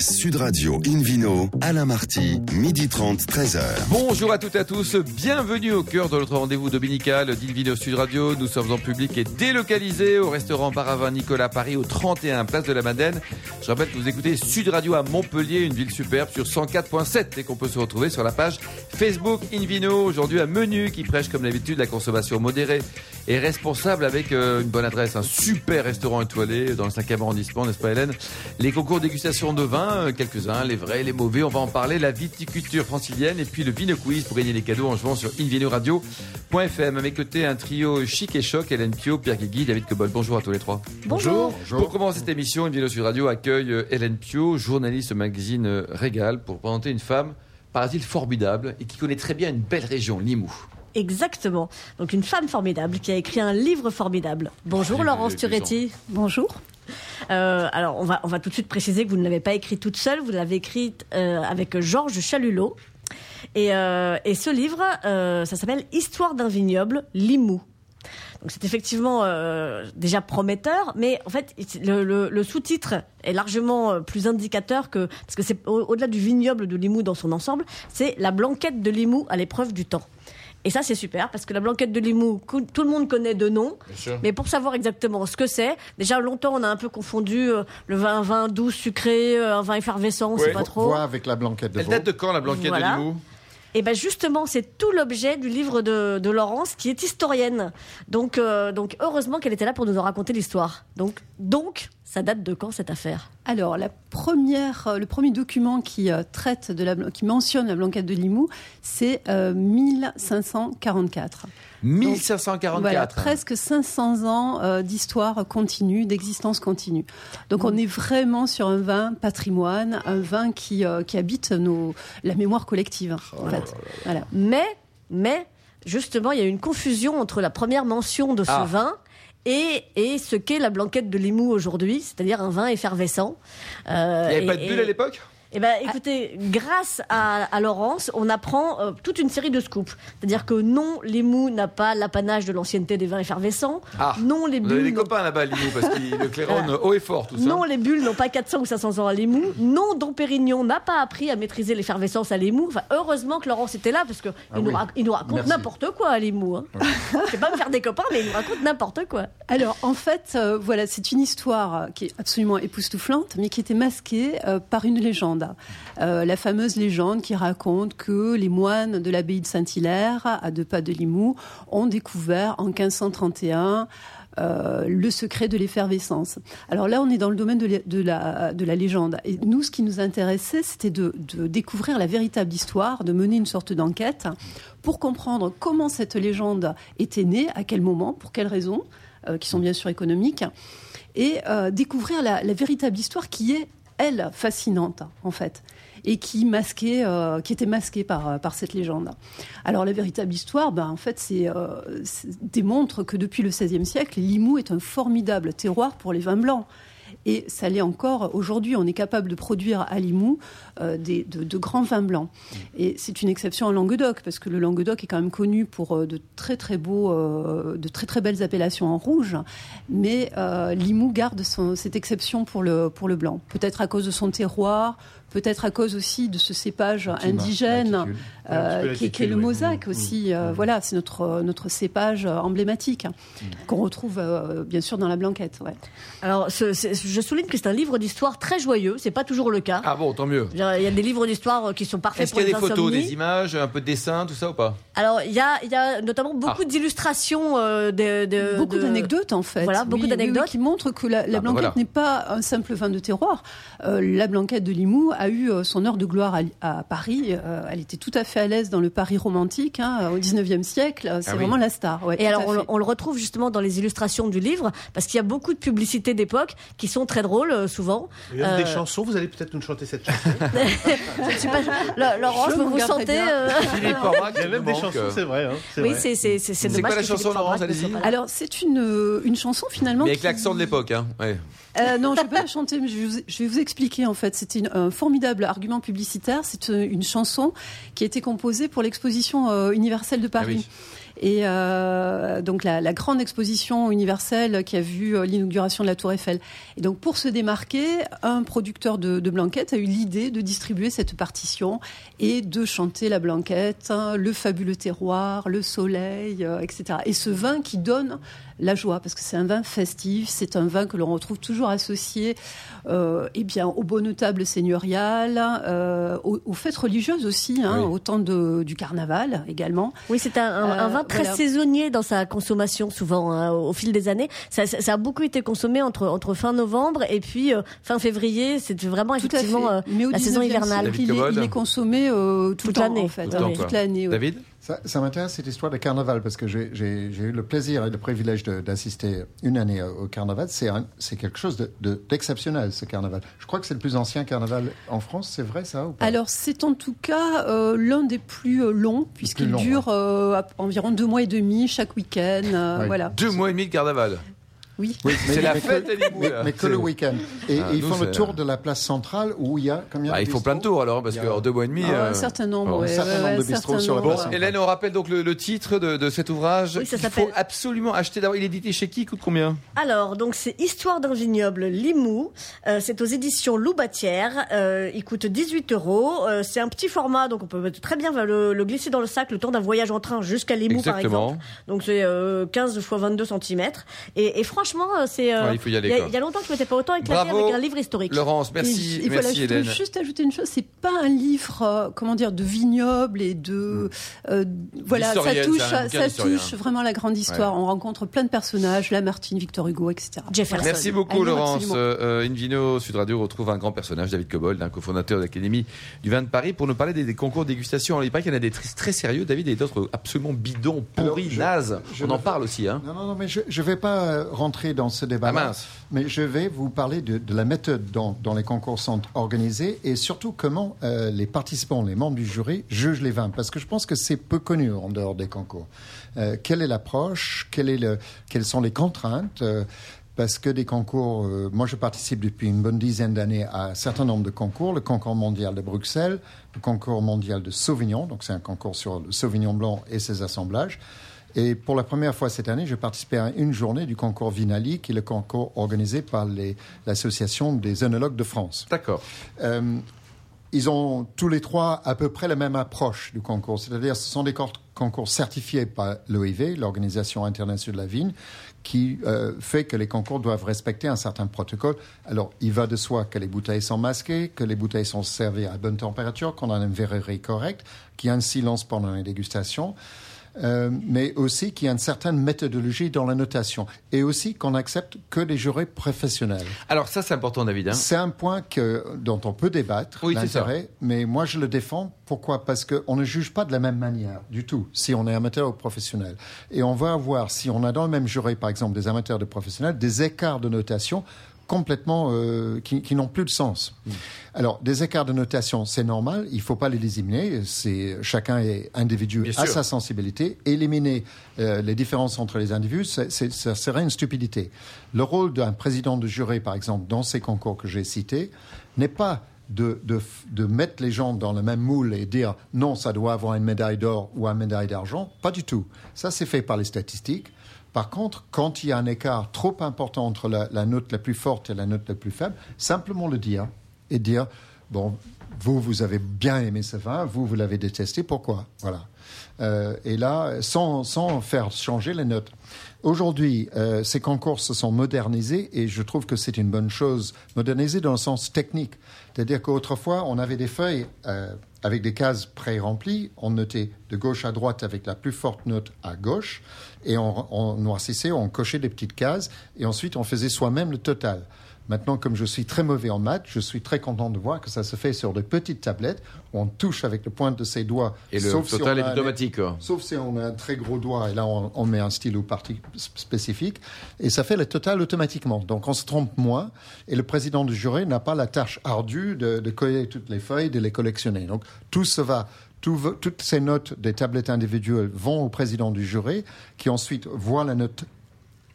Sud Radio Invino, Alain Marty, midi 30, 13h. Bonjour à toutes et à tous, bienvenue au cœur de notre rendez-vous dominical d'Invino Sud Radio. Nous sommes en public et délocalisés au restaurant Baravin Nicolas Paris au 31 Place de la Madeleine. Je rappelle que vous écoutez Sud Radio à Montpellier, une ville superbe sur 104.7 et qu'on peut se retrouver sur la page Facebook Invino. Aujourd'hui un menu qui prêche comme d'habitude la consommation modérée et responsable avec euh, une bonne adresse, un super restaurant étoilé dans le 5e arrondissement, n'est-ce pas Hélène? Les concours dégustation de vin, euh, quelques-uns, les vrais, les mauvais, on va en parler, la viticulture francilienne et puis le Vino Quiz pour gagner les cadeaux en jouant sur invinoradio.fm. À mes côtés, un trio chic et choc, Hélène Pio, Pierre Guigui, David Cobol. Bonjour à tous les trois. Bonjour. Pour commencer cette émission, Invino Sud Radio accueille euh, Hélène Pio, journaliste au magazine euh, Régal, pour présenter une femme, paraît-il, formidable et qui connaît très bien une belle région, Limoux. Exactement. Donc une femme formidable qui a écrit un livre formidable. Bonjour Ah, Laurence Turetti. Bonjour. Euh, alors on va, on va tout de suite préciser que vous ne l'avez pas écrite toute seule, vous l'avez écrite euh, avec Georges Chalulot. Et, euh, et ce livre, ça s'appelle Histoire d'un vignoble, Limoux. Donc c'est effectivement déjà prometteur, mais en fait le, sous-titre est largement plus indicateur que parce que c'est au- au-delà du vignoble de Limoux dans son ensemble, c'est la blanquette de Limoux à l'épreuve du temps. Et ça c'est super parce que la blanquette de Limoux, tout le monde connaît de nom, mais pour savoir exactement ce que c'est, déjà longtemps on a un peu confondu euh, le vin vin doux sucré, euh, un vin effervescent, on Ouais. sait pas trop. Voix avec la blanquette de Elle date de quand la blanquette Voilà. de Limoux? Et ben justement, c'est tout l'objet du livre de, de Laurence, qui est historienne. Donc, euh, donc heureusement qu'elle était là pour nous en raconter l'histoire. Donc, donc, ça date de quand cette affaire? Alors, la première, euh, le premier document qui euh, traite de la, qui mentionne la blanquette de Limoux, c'est euh, 1544. 1544. Voilà, presque 500 ans euh, d'histoire continue, d'existence continue. Donc, on est vraiment sur un vin patrimoine, un vin qui, euh, qui habite nos, la mémoire collective. en fait. Voilà. Mais, mais, justement, il y a une confusion entre la première mention de ce Ah. vin. Et, et ce qu'est la blanquette de Limoux aujourd'hui, c'est-à-dire un vin effervescent. Euh, Il n'y avait et- pas de bulle à l'époque? Eh ben, écoutez, grâce à, à Laurence, on apprend euh, toute une série de scoops. C'est-à-dire que non, Limoux n'a pas l'apanage de l'ancienneté des vins effervescents. Ah, non, les Vous avez bulles. des copains là-bas à Limoux parce que le claironne haut et fort, tout ça. Non, les bulles n'ont pas 400 ou 500 ans à Limoux. Non, Dom Pérignon n'a pas appris à maîtriser l'effervescence à Limoux. Enfin, heureusement que Laurence était là parce que il, nous, oui. rac- il nous raconte n'importe quoi à Limoux. Hein. Je vais pas me faire des copains, mais il nous raconte n'importe quoi. Alors, en fait, euh, voilà, c'est une histoire euh, qui est absolument époustouflante, mais qui était masquée euh, par une légende. Euh, la fameuse légende qui raconte que les moines de l'abbaye de Saint-Hilaire, à deux pas de Limoux, ont découvert en 1531 euh, le secret de l'effervescence. Alors là, on est dans le domaine de la, de la, de la légende. Et nous, ce qui nous intéressait, c'était de, découvrir la véritable histoire, de mener une sorte d'enquête pour comprendre comment cette légende était née, à quel moment, pour quelles raisons, euh, qui sont bien sûr économiques, et découvrir la véritable histoire qui est, elle, fascinante, en fait, et qui, masquait, euh, qui était masquée par, euh, par cette légende. Alors la véritable histoire, ben, en fait, c'est, euh, démontre que depuis le XVIe siècle, Limoux est un formidable terroir pour les vins blancs. Et ça l'est encore aujourd'hui. On est capable de produire à Limoux euh, des, de, de grands vins blancs. Et c'est une exception en Languedoc, parce que le Languedoc est quand même connu pour euh, de très très beaux, euh, de très très belles appellations en rouge. Mais euh, Limoux garde son- cette exception pour le, pour le blanc. Peut-être à cause de son terroir, peut-être à cause aussi de ce cépage indigène. Euh, qui, est- qui est le oui. mosaque Mm. aussi. euh, Voilà, c'est notre, notre cépage euh, emblématique qu'on retrouve euh, bien sûr dans la blanquette. Ouais. Alors, ce- je souligne que c'est un livre d'histoire très joyeux. C'est pas toujours le cas. Ah bon, tant mieux. Il y a des livres d'histoire qui sont parfaits Est-ce pour qu'il y a les des photos, des images, un peu de dessin, tout ça ou pas? Alors, il y a, il y a notamment beaucoup Ah. d'illustrations euh, de, de- Beaucoup de- d'anecdotes en fait. Voilà, beaucoup d'anecdotes. oui, qui montrent que la, la Ah, bah blanquette voilà. n'est pas un simple vin de terroir. Euh, la blanquette de Limoux a eu euh, son heure de gloire à, à Paris. Euh, elle était tout à fait à l'aise dans le Paris romantique hein, au 19e siècle. C'est Ah oui. vraiment la star. ouais, Et alors, on, le- fait. on le retrouve justement dans les illustrations du livre, parce qu'il y a beaucoup de publicités d'époque qui sont très drôles, euh, souvent. Il y a Euh, des chansons, vous allez peut-être nous chanter cette chanson. Je ne suis pas... La- Laurence, Je vous vous sentez... euh, Il y a même des chansons, euh, c'est vrai. hein, c'est Oui, c'est c'est- quoi la chanson, Philippe Laurence, ne allez-y. Alors c'est une, euh, une chanson finalement. Mais avec qui- l'accent de l'époque, hein. Ouais. Euh, non, je vais pas la chanter, mais je vais vous, je vais vous expliquer en fait. C'était un formidable argument publicitaire. C'est euh, une chanson qui a été composée pour l'exposition euh, universelle de Paris. Ah et euh, donc la, la, grande exposition universelle qui a vu euh, l'inauguration de la Tour Eiffel. Et donc pour se démarquer, un producteur de, de blanquettes a eu l'idée de distribuer cette partition et de chanter la blanquette, hein, le fabuleux terroir, le soleil, euh, etc. Et ce vin qui donne la joie, parce que c'est un vin festif, c'est un vin que l'on retrouve toujours associé euh, eh bien, aux bonnes tables seigneuriales, euh, aux, fêtes religieuses aussi, hein, au temps de, du carnaval également. Oui, c'est un, un, vin très saisonnier dans sa consommation, souvent, hein, au fil des années. Ça, ça, a beaucoup été consommé entre, entre fin novembre et puis fin février. C'est vraiment effectivement la saison hivernale. Il est, il est, consommé toute l'année, en fait. Toute l'année. David? Ça, m'intéresse cette histoire de carnaval parce que j'ai eu le plaisir et le privilège d'assister une année au carnaval. C'est quelque chose d'exceptionnel, de, ce carnaval. Je crois que c'est le plus ancien carnaval en France, c'est vrai ça ou pas? Alors c'est en tout cas euh, l'un des plus euh, longs puisqu'il dure euh, environ deux mois et demi chaque week-end. voilà. Deux mois et demi de carnaval oui, c'est la fête mais, que le week-end. Et, ah, ils font le tour de la place centrale où il y a combien ah, Il faut plein de tours alors, parce qu'en deux mois et demi. Ah, un certain nombre, un certain nombre de bistrots sur la place. Bon, Hélène, on rappelle donc le, titre de, cet ouvrage. Oui, ça Il faut absolument acheter. D'abord, il est édité chez qui Il coûte combien? Alors, donc c'est Histoire d'un vignoble Limoux. Euh, c'est aux éditions Loubatière. Euh, il coûte 18 euros. Euh, c'est un petit format, donc on peut très bien le, glisser dans le sac le temps d'un voyage en train jusqu'à Limoux, par exemple. Donc c'est 15 x 22 cm. Et, et franchement, c'est il y aller. Il y, a longtemps que je m'étais pas autant éclaté avec un livre historique. Laurence, merci. Il, merci Hélène. juste ajouter une chose, c'est pas un livre, euh, comment dire, de vignoble et de, mm. euh, voilà, ça touche, ça, touche vraiment la grande histoire. On rencontre plein de personnages, Lamartine, Victor Hugo, etc. Jefferson. Merci beaucoup, Laurence. Euh, Invino Sud Radio retrouve un grand personnage, David Cobold, un cofondateur de l'Académie du vin de Paris, pour nous parler des, concours de dégustation. Alors, il paraît qu'il y en a des très, très sérieux, David, et d'autres absolument bidons, pourris, nazes. On en parle aussi, hein. Non, non, non, mais je ne vais pas rentrer dans ce débat. Ah mais je vais vous parler de, la méthode dont, les concours sont organisés et surtout comment euh, les participants, les membres du jury, jugent les vins. Parce que je pense que c'est peu connu en dehors des concours. Euh, quelle est l'approche? Quelles sont les contraintes? Euh, parce que des concours, moi je participe depuis une bonne dizaine d'années à un certain nombre de concours, le concours mondial de Bruxelles, le concours mondial de Sauvignon, donc c'est un concours sur le Sauvignon blanc et ses assemblages. Et pour la première fois cette année, j'ai participé à une journée du concours Vinali, qui est le concours organisé par l'Association des œnologues de France. D'accord. Euh, ils ont tous les trois à peu près la même approche du concours, c'est-à-dire ce sont des concours certifiés par l'OIV, l'Organisation internationale de la vigne, qui euh, fait que les concours doivent respecter un certain protocole. Alors, il va de soi que les bouteilles sont masquées, que les bouteilles sont servies à bonne température, qu'on a une verrerie correcte, qu'il y a un silence pendant les dégustations. Euh, mais aussi qu'il y a une certaine méthodologie dans la notation, et aussi qu'on accepte que les jurés professionnels. Alors ça, c'est important, David. Hein. c'est un point que, dont on peut débattre, oui, l'intérêt, mais moi je le défends. Pourquoi? Parce qu'on ne juge pas de la même manière du tout, si on est amateur ou professionnel. Et on va avoir, si on a dans le même jury, par exemple, des amateurs de professionnels, des écarts de notation complètement euh, qui, n'ont plus de sens. Mm. Alors, des écarts de notation, c'est normal, il ne faut pas les éliminer. C'est chacun est individu à sa sensibilité. Éliminer euh, les différences entre les individus, ça serait une stupidité. Le rôle d'un président de jury, par exemple, dans ces concours que j'ai cités, n'est pas de, de, de, mettre les gens dans le même moule et dire non, ça doit avoir une médaille d'or ou une médaille d'argent. Pas du tout. Ça, c'est fait par les statistiques. Par contre, quand il y a un écart trop important entre la, note la plus forte et la note la plus faible, simplement le dire et dire bon, vous, vous avez bien aimé ce vin, vous, vous l'avez détesté, pourquoi? Voilà. Euh, et là, sans, sans, faire changer les notes. Aujourd'hui, euh, ces concours se sont modernisés et je trouve que c'est une bonne chose, modernisés dans le sens technique. C'est-à-dire qu'autrefois, on avait des feuilles euh, avec des cases pré-remplies, on notait de gauche à droite avec la plus forte note à gauche, et on, on noircissait, on cochait des petites cases, et ensuite on faisait soi-même le total. Maintenant, comme je suis très mauvais en maths, je suis très content de voir que ça se fait sur de petites tablettes. Où on touche avec le pointe de ses doigts. Et le total est automatique. sauf si on a un très gros doigt et là on, met un stylo parti spécifique. Et ça fait le total automatiquement. Donc on se trompe moins. Et le président du jury n'a pas la tâche ardue de, de coller toutes les feuilles, de les collectionner. Donc tout se va toutes ces notes des tablettes individuelles vont au président du jury, qui ensuite voit la note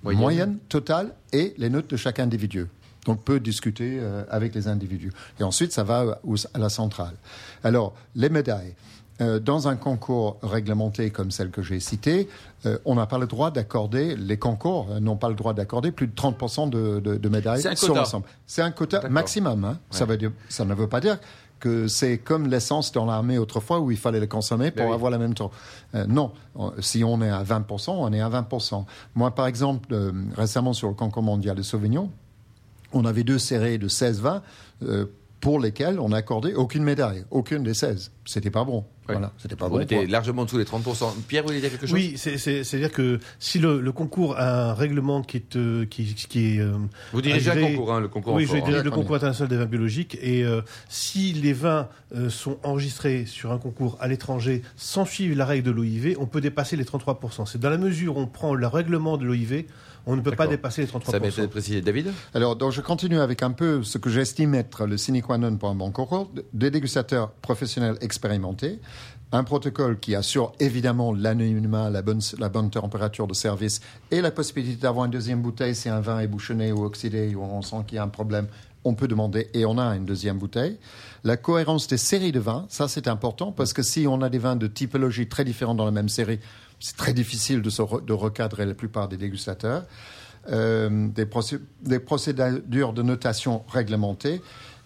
moyenne totale et les notes de chaque individu donc peut discuter euh, avec les individus. Et ensuite, ça va à la centrale. Alors, les médailles. euh, dans un concours réglementé comme celle que j'ai citée, euh, on n'a pas le droit d'accorder, les concours n'ont pas le droit d'accorder plus de 30% de, de, médailles sur l'ensemble. C'est un quota maximum. Hein. Ça, veut dire, ça ne veut pas dire que c'est comme l'essence dans l'armée autrefois où il fallait le consommer pour ben avoir le même temps. non, si on est à 20%, on est à 20%. Moi, par exemple, récemment sur le concours mondial de Sauvignon, on avait deux séries de 16-20 pour lesquels on n'accordait aucune médaille, aucune des 16. C'était pas bon. Voilà, c'était pas on était largement dessous les 30%. Pierre, vous voulez dire quelque chose? Oui, c'est-à-dire que si le, concours a un règlement qui est... Euh, qui, qui est euh, vous dirigez un concours, hein, le concours Oui, je dirige le concours international des vins biologiques. Et euh, si les vins sont enregistrés sur un concours à l'étranger sans suivre la règle de l'OIV, on peut dépasser les 33%. C'est dans la mesure où on prend le règlement de l'OIV, on ne peut pas dépasser les 33%. Ça m'a précisé. David Alors, donc, je continue avec un peu ce que j'estime être le sine qua non pour un bon concours. Des dégustateurs professionnels expérimentés, un protocole qui assure évidemment l'anonymat, la bonne, la bonne température de service et la possibilité d'avoir une deuxième bouteille si un vin est bouchonné ou oxydé ou on sent qu'il y a un problème. On peut demander et on a une deuxième bouteille. La cohérence des séries de vins, ça c'est important parce que si on a des vins de typologie très différents dans la même série, c'est très difficile de, recadrer la plupart des dégustateurs. Euh, des, procédures de notation réglementées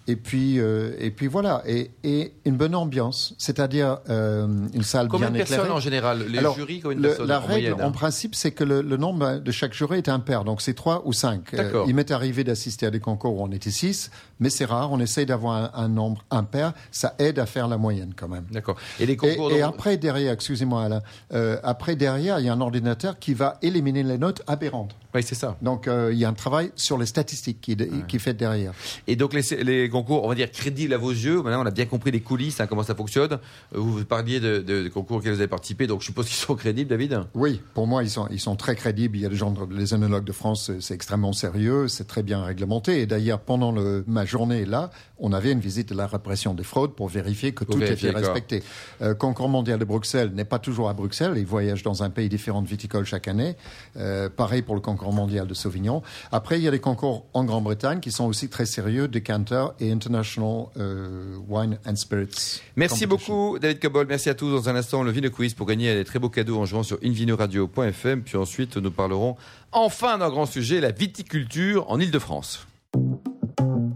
et puis, euh, et puis voilà, et, et, une bonne ambiance, c'est-à-dire euh, une salle combien bien éclairée. Combien de personnes en général? Les jurys, combien de personnes La règle, en, principe, c'est que le, nombre de chaque jury est impair, donc c'est trois ou cinq. Euh, il m'est arrivé d'assister à des concours où on était six, mais c'est rare. On essaye d'avoir un, nombre impair. Ça aide à faire la moyenne quand même. D'accord. Et les concours. Et, après derrière, excusez-moi Alain, euh, après derrière, il y a un ordinateur qui va éliminer les notes aberrantes. Oui, c'est ça. Donc il y a un travail sur les statistiques qui, qui fait derrière. Et donc les, les concours, on va dire crédit à vos yeux. Maintenant, on a bien compris les coulisses, hein, comment ça fonctionne. Euh, vous parliez de, concours auxquels vous avez participé, donc je suppose qu'ils sont crédibles, David Oui, pour moi, ils sont, ils sont très crédibles. Il y a des gens, les œnologues de France, c'est extrêmement sérieux, c'est très bien réglementé. Et d'ailleurs, pendant le, ma journée là, on avait une visite de la répression des fraudes pour vérifier que tout était respecté. Euh, concours mondial de Bruxelles n'est pas toujours à Bruxelles. Il voyage dans un pays différent de viticole chaque année. Euh, pareil pour le concours mondial de Sauvignon. Après, il y a des concours en Grande-Bretagne qui sont aussi très sérieux, Decanter et International euh, Wine and Spirits. Merci beaucoup, David Cabol. Merci à tous. Dans un instant, le Vino Quiz pour gagner des très beaux cadeaux en jouant sur invinoradio.fm. Puis ensuite, nous parlerons enfin d'un grand sujet, la viticulture en Ile-de-France.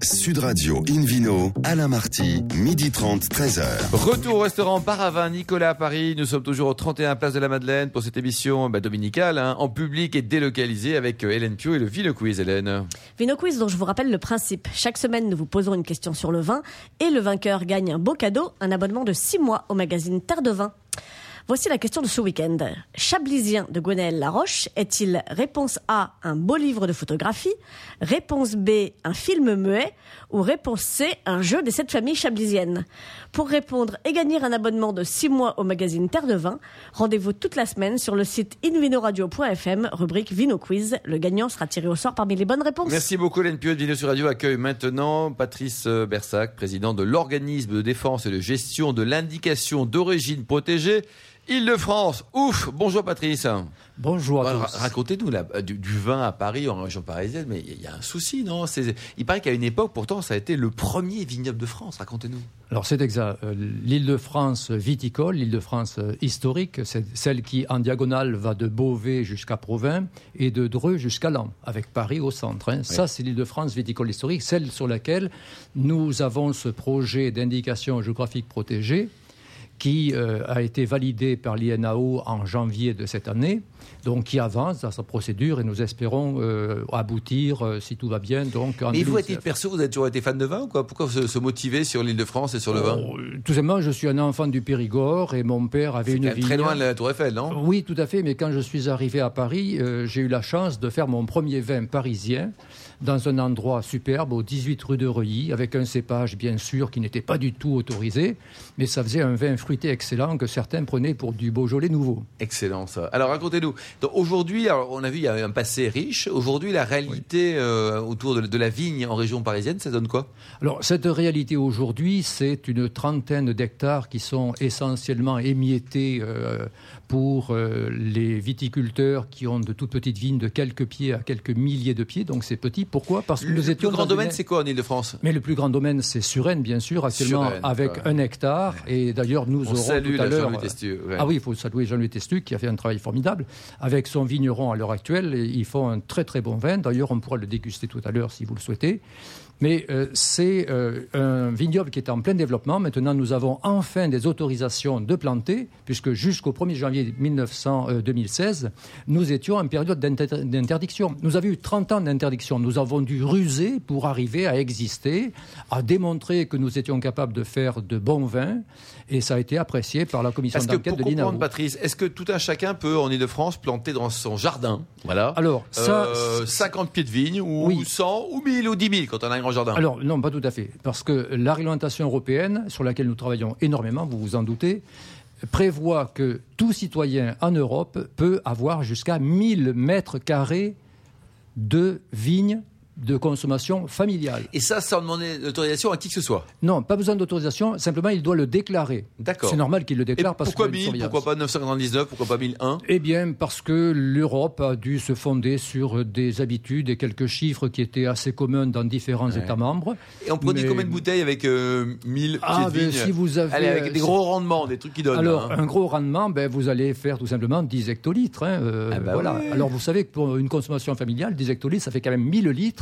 Sud Radio Invino, Alain Marty, midi 30, 13h. Retour au restaurant Paravin Nicolas à Paris. Nous sommes toujours au 31 Place de la Madeleine pour cette émission bah, dominicale, hein, en public et délocalisée avec euh, Hélène Pio et le Vino Quiz, Hélène. Vino Quiz, dont je vous rappelle le principe. Chaque semaine, nous vous posons une question sur le vin et le vainqueur gagne un beau cadeau, un abonnement de 6 mois au magazine Terre de Vin. Voici la question de ce week-end. Chablisien de Gwenaël Laroche est-il réponse A, un beau livre de photographie, réponse B, un film muet ou réponse C, un jeu des sept familles chablisiennes Pour répondre et gagner un abonnement de 6 mois au magazine Terre de Vin, rendez-vous toute la semaine sur le site invinoradio.fm, rubrique Vino Quiz. Le gagnant sera tiré au sort parmi les bonnes réponses. Merci beaucoup, Hélène de Vino sur Radio accueille maintenant Patrice euh, Bersac, président de l'organisme de défense et de gestion de l'indication d'origine protégée. Île-de-France, ouf Bonjour Patrice. Bonjour à tous. Racontez-nous du, du, vin à Paris, en région parisienne, mais il y, a un souci, non? Il paraît qu'à une époque, pourtant, ça a été le premier vignoble de France. Racontez-nous. Alors c'est exact. Euh, L'Île-de-France viticole, l'Île-de-France euh, historique, c'est celle qui, en diagonale, va de Beauvais jusqu'à Provins et de Dreux jusqu'à Lens, avec Paris au centre. Hein. Ça, c'est l'Île-de-France viticole historique, celle sur laquelle nous avons ce projet d'indication géographique protégée qui euh, a été validé par l'INAO en janvier de cette année, donc qui avance dans sa procédure et nous espérons euh, aboutir, euh, si tout va bien. Donc, en Mais vous, à titre perso, vous avez toujours été fan de vin ou quoi? Pourquoi se, motiver sur l'île de France et sur le vin? Oh, Tout simplement, je suis un enfant du Périgord et mon père avait une vigne. très loin de la Tour Eiffel, non? Oui, tout à fait. Mais quand je suis arrivé à Paris, j'ai eu la chance de faire mon premier vin parisien dans un endroit superbe, au 18 rue de Reuilly, avec un cépage, bien sûr, qui n'était pas du tout autorisé, mais ça faisait un vin fruité excellent que certains prenaient pour du Beaujolais nouveau. Excellent, ça. Alors, racontez-nous. Aujourd'hui, on a vu, il y a un passé riche. Aujourd'hui, la réalité euh, autour de, la vigne en région parisienne, ça donne quoi? Alors, cette réalité aujourd'hui, c'est une trentaine d'hectares qui sont essentiellement émiettés euh, pour euh, les viticulteurs qui ont de toutes petites vignes de quelques pieds à quelques milliers de pieds, donc c'est petit Pourquoi Parce que le, le plus grand domaine, c'est quoi en Ile-de-France Mais le plus grand domaine, c'est Suresnes, bien sûr, actuellement avec un hectare. Et d'ailleurs, nous On aurons tout à l'heure. Ah oui, il faut saluer Jean-Louis Testu qui a fait un travail formidable avec son vigneron à l'heure actuelle. Ils font un très très bon vin. D'ailleurs, on pourra le déguster tout à l'heure si vous le souhaitez. Mais euh, c'est euh, un vignoble qui est en plein développement. Maintenant, nous avons enfin des autorisations de planter, puisque jusqu'au 1er janvier 1900, 2016, euh, nous étions en période d'interdiction. Nous avions eu 30 ans d'interdiction. Nous avons dû ruser pour arriver à exister, à démontrer que nous étions capables de faire de bons vins. Et ça a été apprécié par la commission d'enquête de l'INAO. Patrice, est-ce que tout un chacun peut, en Ile-de-France, planter dans son jardin? Voilà, Alors, ça, 50 pieds de vigne, ou 100, ou 1000, ou 10 000, quand on a un grand Alors, non, pas tout à fait. Parce que la réglementation européenne, sur laquelle nous travaillons énormément, vous vous en doutez, prévoit que tout citoyen en Europe peut avoir jusqu'à 1000 mètres carrés de vignes de consommation familiale. Et ça, sans demander d'autorisation à qui que ce soit Non, pas besoin d'autorisation, simplement il doit le déclarer. D'accord. C'est normal qu'il le déclare parce pourquoi 1000 Pourquoi pas 999 Pourquoi pas 1001 Eh bien, parce que l'Europe a dû se fonder sur des habitudes et quelques chiffres qui étaient assez communs dans différents États membres. Et on prenait combien de bouteilles avec 1000 euh, ah, pieds ben, si vous avez, Allez, avec des gros rendements, des trucs qui donnent. Alors, hein. un gros rendement, ben, vous allez faire tout simplement 10 hectolitres. Hein, euh, ah bah voilà. Alors, vous savez que pour une consommation familiale, 10 hectolitres, ça fait quand même 1000 litres.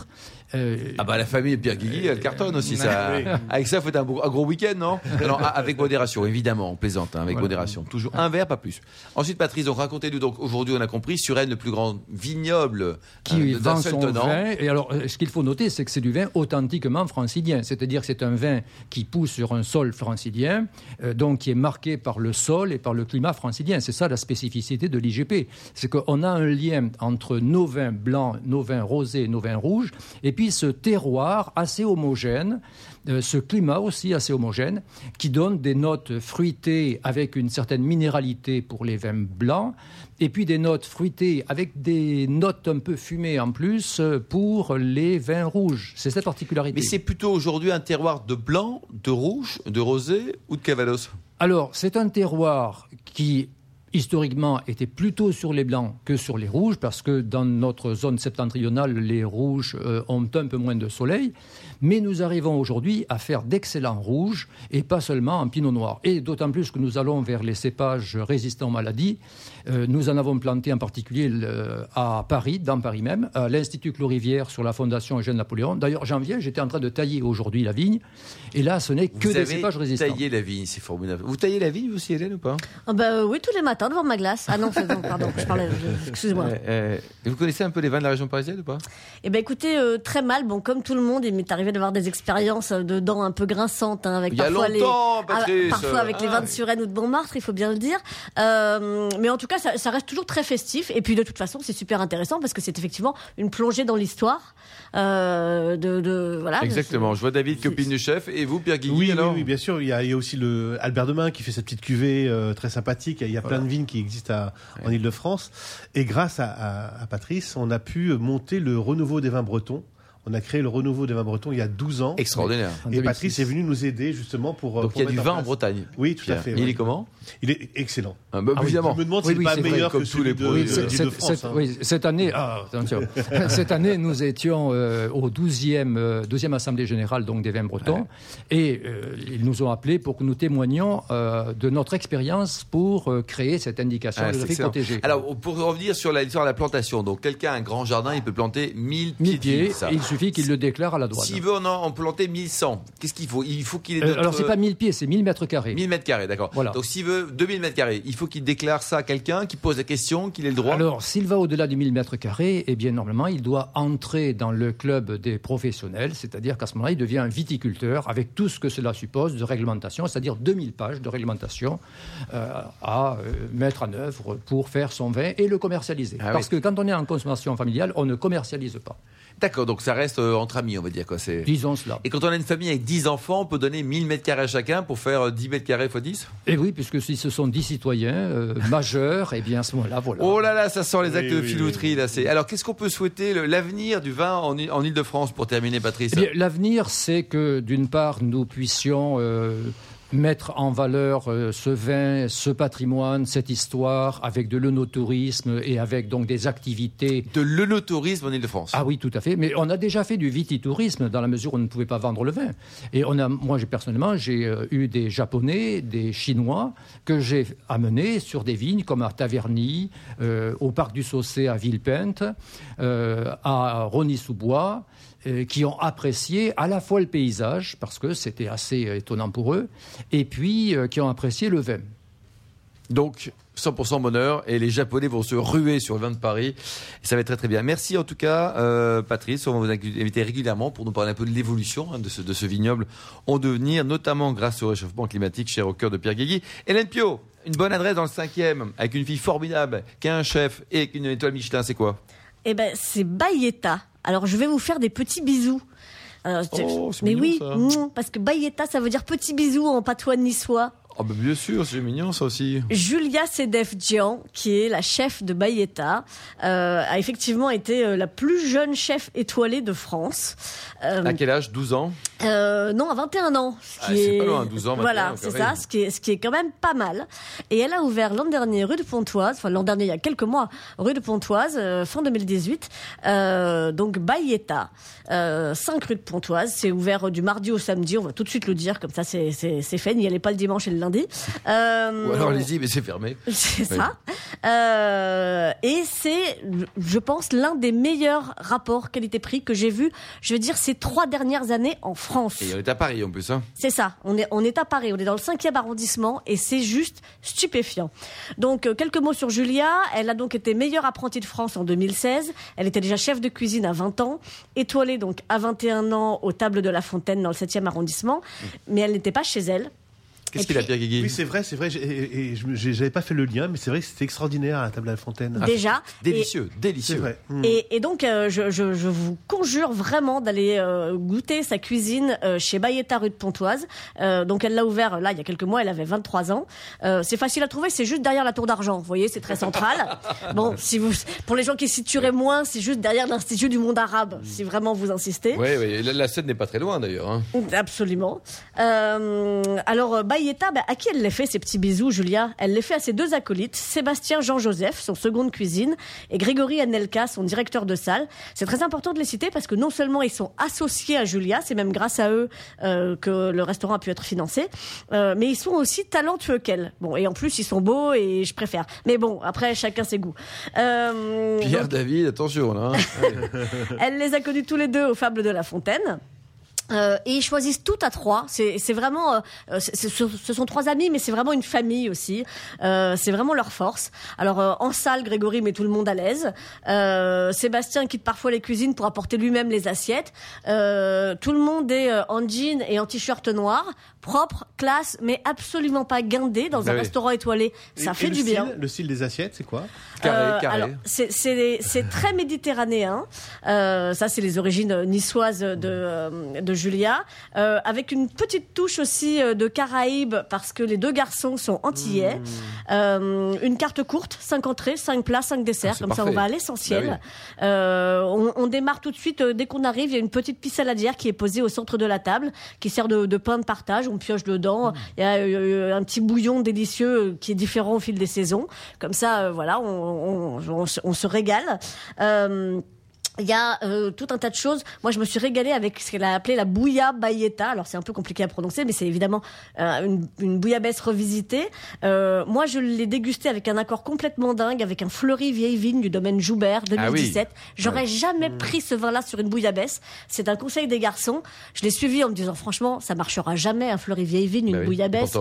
Euh, ah bah la famille Pierre Guigui, elle cartonne aussi. Ça. Avec ça, faites un, gros week-end, non? Avec modération, évidemment, on plaisante, hein, avec modération. Toujours un verre, pas plus. Ensuite, Patrice, donc racontez-nous. Donc aujourd'hui, on a compris, Suresnes, le plus grand vignoble qui euh, vend son vin. Et alors, euh, ce qu'il faut noter, c'est que c'est du vin authentiquement francilien. C'est-à-dire que c'est un vin qui pousse sur un sol francilien, euh, donc qui est marqué par le sol et par le climat francilien. C'est ça la spécificité de l'IGP. C'est qu'on a un lien entre nos vins blancs, nos vins rosés, nos vins rouges, et puis ce terroir assez homogène, euh, ce climat aussi assez homogène, qui donne des notes fruitées avec une certaine minéralité pour les vins blancs, et puis des notes fruitées avec des notes un peu fumées en plus pour les vins rouges. C'est cette particularité. Mais c'est plutôt aujourd'hui un terroir de blanc, de rouge, de rosé ou de cavalos? Alors, c'est un terroir qui historiquement était plutôt sur les blancs que sur les rouges, parce que dans notre zone septentrionale, les rouges euh, ont un peu moins de soleil. Mais nous arrivons aujourd'hui à faire d'excellents rouges, et pas seulement en pinot noir. Et d'autant plus que nous allons vers les cépages résistants aux maladies. Euh, nous en avons planté en particulier à Paris, dans Paris même, à l'Institut Clos-Rivière sur la Fondation Eugène Napoléon. D'ailleurs, j'en viens, j'étais en train de tailler aujourd'hui la vigne, et là, ce n'est que des cépages résistants. Vous taillez la vigne, c'est formidable. Vous taillez la vigne, vous aussi, Hélène, ou pas? Ah bah, Oui, tous les matins devant ma glace. Ah non, pardon, je parlais. Excusez-moi. Euh, euh, vous connaissez un peu les vins de la région parisienne ou pas? Eh ben, écoutez, euh, très mal. Bon, comme tout le monde, il m'est arrivé d'avoir des expériences de dents un peu grinçantes, hein, avec il y a parfois longtemps, les, Patrice. parfois avec les vins de Suresnes ou de Montmartre, il faut bien le dire. mais en tout cas, ça, reste toujours très festif. Et puis, de toute façon, c'est super intéressant parce que c'est effectivement une plongée dans l'histoire. de, de, voilà. Exactement. Je vois David, copine du chef, et vous, Pierre Guigui, oui, alors? oui, bien sûr. Il y, a, il y a aussi le Albert Demain qui fait cette petite cuvée très sympathique. Il y a plein de vignes qui existent à, en Ile-de-France. Et grâce à, Patrice, on a pu monter le renouveau des vins bretons. On a créé le renouveau des vins bretons il y a 12 ans. Extraordinaire. Et Patrice est venu nous aider justement pour. Donc il y a du vin en, Bretagne. Oui, tout à fait. Il est comment? Il est excellent. Ah, bah, ah évidemment. je me demande s'il n'est pas meilleur que tous les produits de, cette, France. Hein. Oui, cette année, ah, cette année, nous étions euh, au 12e, 12e euh, Assemblée Générale donc, des vins bretons. Et euh, ils nous ont appelés pour que nous témoignions de notre expérience pour créer cette indication ah, de protégée. Alors, pour revenir sur l'histoire de la plantation, donc quelqu'un a un grand jardin, il peut planter 1000 pieds. pieds il suffit qu'il le déclare à la droite. S'il veut en, planter 1100, qu'est-ce qu'il faut? Il faut qu'il ait. alors, c'est pas 1000 pieds, c'est 1000 mètres carrés. 1000 mètres carrés, d'accord. Voilà. Donc, s'il veut 2000 mètres carrés, il faut qu'il déclare ça à quelqu'un, qui pose la question, qu'il ait le droit Alors, s'il va au-delà du 1000 mètres carrés, eh bien, normalement, il doit entrer dans le club des professionnels, c'est-à-dire qu'à ce moment-là, il devient un viticulteur avec tout ce que cela suppose de réglementation, c'est-à-dire 2000 pages de réglementation euh, à euh, mettre en œuvre pour faire son vin et le commercialiser. Ah Parce que quand on est en consommation familiale, on ne commercialise pas. D'accord, donc ça reste euh, entre amis, on va dire. Quoi. Disons cela. Et quand on a une famille avec 10 enfants, on peut donner 1000 mètres carrés à chacun pour faire 10 mètres carrés x 10 Eh oui, puisque si ce sont 10 citoyens majeurs, eh bien à ce moment-là, voilà. Oh là là, ça sent les actes de filouterie. Là, Alors qu'est-ce qu'on peut souhaiter l'avenir du vin en, en Ile-de-France pour terminer, Patrice? Eh L'avenir, c'est que d'une part, nous puissions mettre en valeur euh, ce vin, ce patrimoine, cette histoire, avec de l'œnotourisme et avec donc des activités. De l'œnotourisme en Ile-de-France Ah oui, tout à fait. Mais on a déjà fait du vititourisme dans la mesure où on ne pouvait pas vendre le vin. Et on a, moi, j'ai personnellement, j'ai euh, eu des Japonais, des Chinois que j'ai amenés sur des vignes comme à Taverny, euh, au parc du Saucé à Villepinte, à Rony-sous-Bois. Euh, qui ont apprécié à la fois le paysage, parce que c'était assez euh, étonnant pour eux, et puis euh, qui ont apprécié le vin. Donc, 100% bonheur et les Japonais vont se ruer sur le vin de Paris. ça va être très très bien. Merci en tout cas, Patrice. On va vous inviter régulièrement pour nous parler un peu de l'évolution hein, de, ce, de, ce, vignoble en devenir, notamment grâce au réchauffement climatique cher au cœur de Pierre Guégui. Hélène Pio, une bonne adresse dans le cinquième avec une fille formidable qui a un chef et une étoile Michelin, c'est quoi? Eh ben, c'est Bayetta alors je vais vous faire des petits bisous. oh, mais mignon, oui, ça. parce que Bayetta, ça veut dire petit bisou en patois niçois. Oh bah bien sûr, c'est mignon ça aussi. Julia Sedef Dian, qui est la chef de Bayetta, euh, a effectivement été euh, la plus jeune chef étoilée de France. Euh, à quel âge? 12 ans? Euh, Non, à 21 ans. Ce ah, c'est pas loin, 12 ans. Voilà, c'est ça, ce qui, est, ce qui est quand même pas mal. Et elle a ouvert l'an dernier rue de Pontoise, enfin l'an dernier il y a quelques mois, rue de Pontoise, fin 2018. Euh, donc Bayetta, 5 rue de Pontoise. C'est ouvert du mardi au samedi, on va tout de suite le dire, comme ça c'est fait. N'y allez pas le dimanche et le lundi euh, Ou alors allez-y, mais c'est fermé. C'est ça. Euh, et c'est, je pense, l'un des meilleurs rapports qualité-prix que j'ai vu, je veux dire, ces trois dernières années en France. Et on est à Paris en plus. Hein. C'est ça. On est, on est à Paris, on est dans le 5e arrondissement et c'est juste stupéfiant. Donc, euh, quelques mots sur Julia. Elle a donc été meilleure apprentie de France en 2016. Elle était déjà chef de cuisine à 20 ans, étoilée donc à 21 ans aux tables de la Fontaine dans le 7e arrondissement. Mmh. Mais elle n'était pas chez elle. Qu'est-ce qu'il a, Pierre Guigui Oui, c'est vrai, c'est vrai. Et, je j'avais pas fait le lien, mais c'est vrai que c'était extraordinaire à la table à la fontaine. Déjà. délicieux, délicieux. Vrai. Mmh. Et, donc, euh, je, je, je, vous conjure vraiment d'aller euh, goûter sa cuisine euh, chez Bayetta rue de Pontoise. donc, elle l'a ouvert là il y a quelques mois. Elle avait 23 ans. c'est facile à trouver. C'est juste derrière la Tour d'Argent. Vous voyez, c'est très central. bon, si vous, pour les gens qui situeraient moins, c'est juste derrière l'Institut du monde arabe, si vraiment vous insistez. Oui, oui. La, scène n'est pas très loin d'ailleurs. Hein. Absolument. alors, Bayetta, bah, à qui elle les fait ces petits bisous, Julia? Elle les fait à ses deux acolytes, Sébastien Jean-Joseph, son seconde cuisine, et Grégory Anelka, son directeur de salle. C'est très important de les citer parce que non seulement ils sont associés à Julia, c'est même grâce à eux euh, que le restaurant a pu être financé, euh, mais ils sont aussi talentueux qu'elle. Bon, et en plus ils sont beaux et je préfère. Mais bon, après chacun ses goûts. Euh, Pierre David, attention là. Hein. elle les a connus tous les deux aux Fables de la Fontaine. Euh, et ils choisissent tout à trois. C'est vraiment, euh, ce sont trois amis, mais c'est vraiment une famille aussi. Euh, c'est vraiment leur force. Alors euh, en salle, Grégory met tout le monde à l'aise. Euh, Sébastien quitte parfois les cuisines pour apporter lui-même les assiettes. tout le monde est en jean et en t-shirt noir, propre, classe, mais absolument pas guindé dans bah un restaurant étoilé. Ça fait du bien. Le style des assiettes, c'est quoi? Carré, carré. C'est très méditerranéen. ça, c'est les origines niçoises de, de Julia, euh, avec une petite touche aussi euh, de Caraïbes parce que les deux garçons sont antillais. Mmh. Euh, une carte courte, 5 entrées, 5 plats, 5 desserts, ah, comme ça on va à l'essentiel. Bah on, démarre tout de suite dès qu'on arrive. Il y a une petite pisse saladière qui est posée au centre de la table, qui sert de, pain de partage. On pioche dedans. Mmh. Il y a un petit bouillon délicieux qui est différent au fil des saisons. Comme ça, voilà, on, on, se régale. Il y a euh, tout un tas de choses. Moi, je me suis régalée avec ce qu'elle a appelé la bouilla bayetta. Alors, c'est un peu compliqué à prononcer, mais c'est évidemment euh, une, une bouillabaisse revisitée. Euh, moi, je l'ai dégustée avec un accord complètement dingue, avec un fleuri vieille vigne du domaine Joubert 2017. Ah J'aurais jamais pris ce vin-là sur une bouillabaisse. C'est un conseil des garçons. Je l'ai suivi en me disant, franchement, ça marchera jamais un fleuri vieille vigne, une bah bouillabaisse.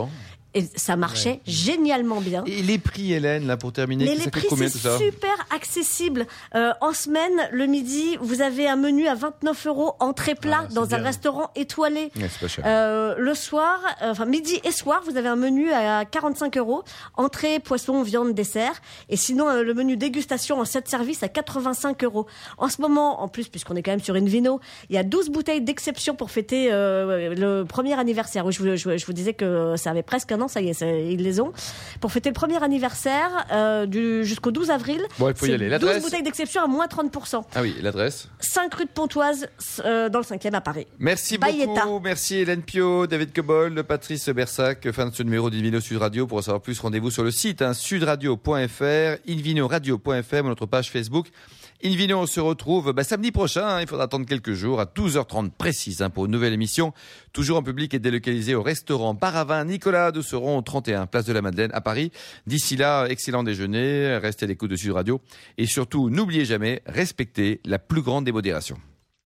Et ça marchait génialement bien. Et les prix, Hélène, là, pour terminer, Mais les prix, c'est super accessible. Euh, en semaine, le midi, vous avez un menu à 29 euros, entrée plat, ah, dans un restaurant étoilé. pas cher. Euh, le soir, euh, enfin midi et soir, vous avez un menu à 45 euros, entrée, poisson, viande, dessert. Et sinon, le menu dégustation en 7 services à 85 euros. En ce moment, en plus, puisqu'on est quand même sur une vino, il y a 12 bouteilles d'exception pour fêter le premier anniversaire. Oui, je vous, je, je vous disais que ça avait presque un non, ça y est, ils les ont. Pour fêter le premier anniversaire du jusqu'au 12 avril. Bon, il faut y aller. 12 bouteilles d'exception à moins 30%. Ah oui, l'adresse 5 rue de Pontoise, dans le 5e à Paris. Merci beaucoup. Merci Hélène Pio, David Cobol, Patrice Bersac. Fin de ce numéro d'Invino Sud Radio. Pour en savoir plus, rendez-vous sur le site hein, sudradio.fr, invinoradio.fr, notre page Facebook. Invino, on se retrouve bah, samedi prochain. Hein. il faudra attendre quelques jours à 12h30 précise hein, pour une nouvelle émission. Toujours en public et délocalisé au restaurant Paravin Nicolas. Serons au 31 Place de la Madeleine à Paris. D'ici là, excellent déjeuner. Restez à l'écoute de Sud Radio. Et surtout, n'oubliez jamais, respectez la plus grande des modérations.